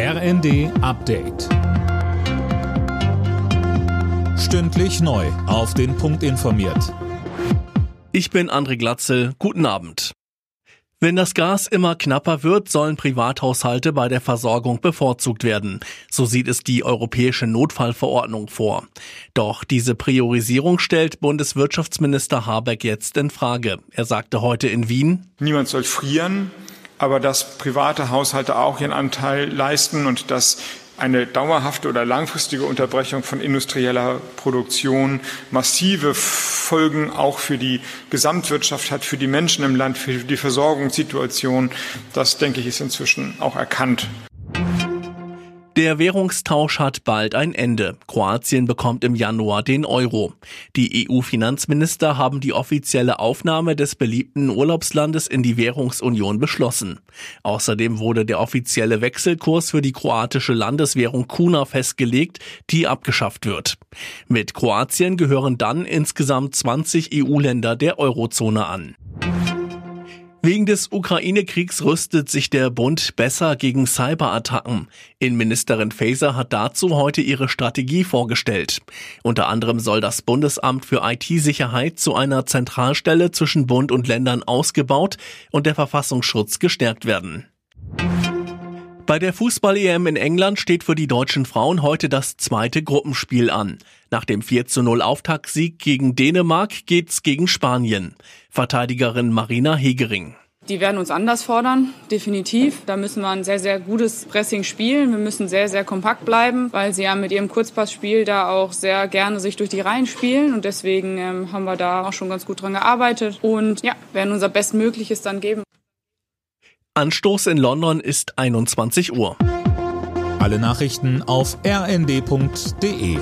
RND Update. Stündlich neu. Auf den Punkt informiert. Ich bin André Glatzel. Guten Abend. Wenn das Gas immer knapper wird, sollen Privathaushalte bei der Versorgung bevorzugt werden. So sieht es die Europäische Notfallverordnung vor. Doch diese Priorisierung stellt Bundeswirtschaftsminister Habeck jetzt in Frage. Er sagte heute in Wien, Niemand soll frieren aber dass private Haushalte auch ihren Anteil leisten und dass eine dauerhafte oder langfristige Unterbrechung von industrieller Produktion massive Folgen auch für die Gesamtwirtschaft hat, für die Menschen im Land, für die Versorgungssituation. Das, denke ich, ist inzwischen auch erkannt. Der Währungstausch hat bald ein Ende. Kroatien bekommt im Januar den Euro. Die EU-Finanzminister haben die offizielle Aufnahme des beliebten Urlaubslandes in die Währungsunion beschlossen. Außerdem wurde der offizielle Wechselkurs für die kroatische Landeswährung Kuna festgelegt, die abgeschafft wird. Mit Kroatien gehören dann insgesamt 20 EU-Länder der Eurozone an. Wegen des Ukraine-Kriegs rüstet sich der Bund besser gegen Cyberattacken. Innenministerin Faeser hat dazu heute ihre Strategie vorgestellt. Unter anderem soll das Bundesamt für IT-Sicherheit zu einer Zentralstelle zwischen Bund und Ländern ausgebaut und der Verfassungsschutz gestärkt werden. Bei der Fußball-EM in England steht für die deutschen Frauen heute das zweite Gruppenspiel an. Nach dem 4 zu 0 Auftaktsieg gegen Dänemark geht's gegen Spanien. Verteidigerin Marina Hegering. Die werden uns anders fordern, definitiv. Da müssen wir ein sehr, sehr gutes Pressing spielen. Wir müssen sehr, sehr kompakt bleiben, weil sie ja mit ihrem Kurzpassspiel da auch sehr gerne sich durch die Reihen spielen. Und deswegen ähm, haben wir da auch schon ganz gut dran gearbeitet. Und ja, werden unser Bestmögliches dann geben. Anstoß in London ist 21 Uhr. Alle Nachrichten auf rnd.de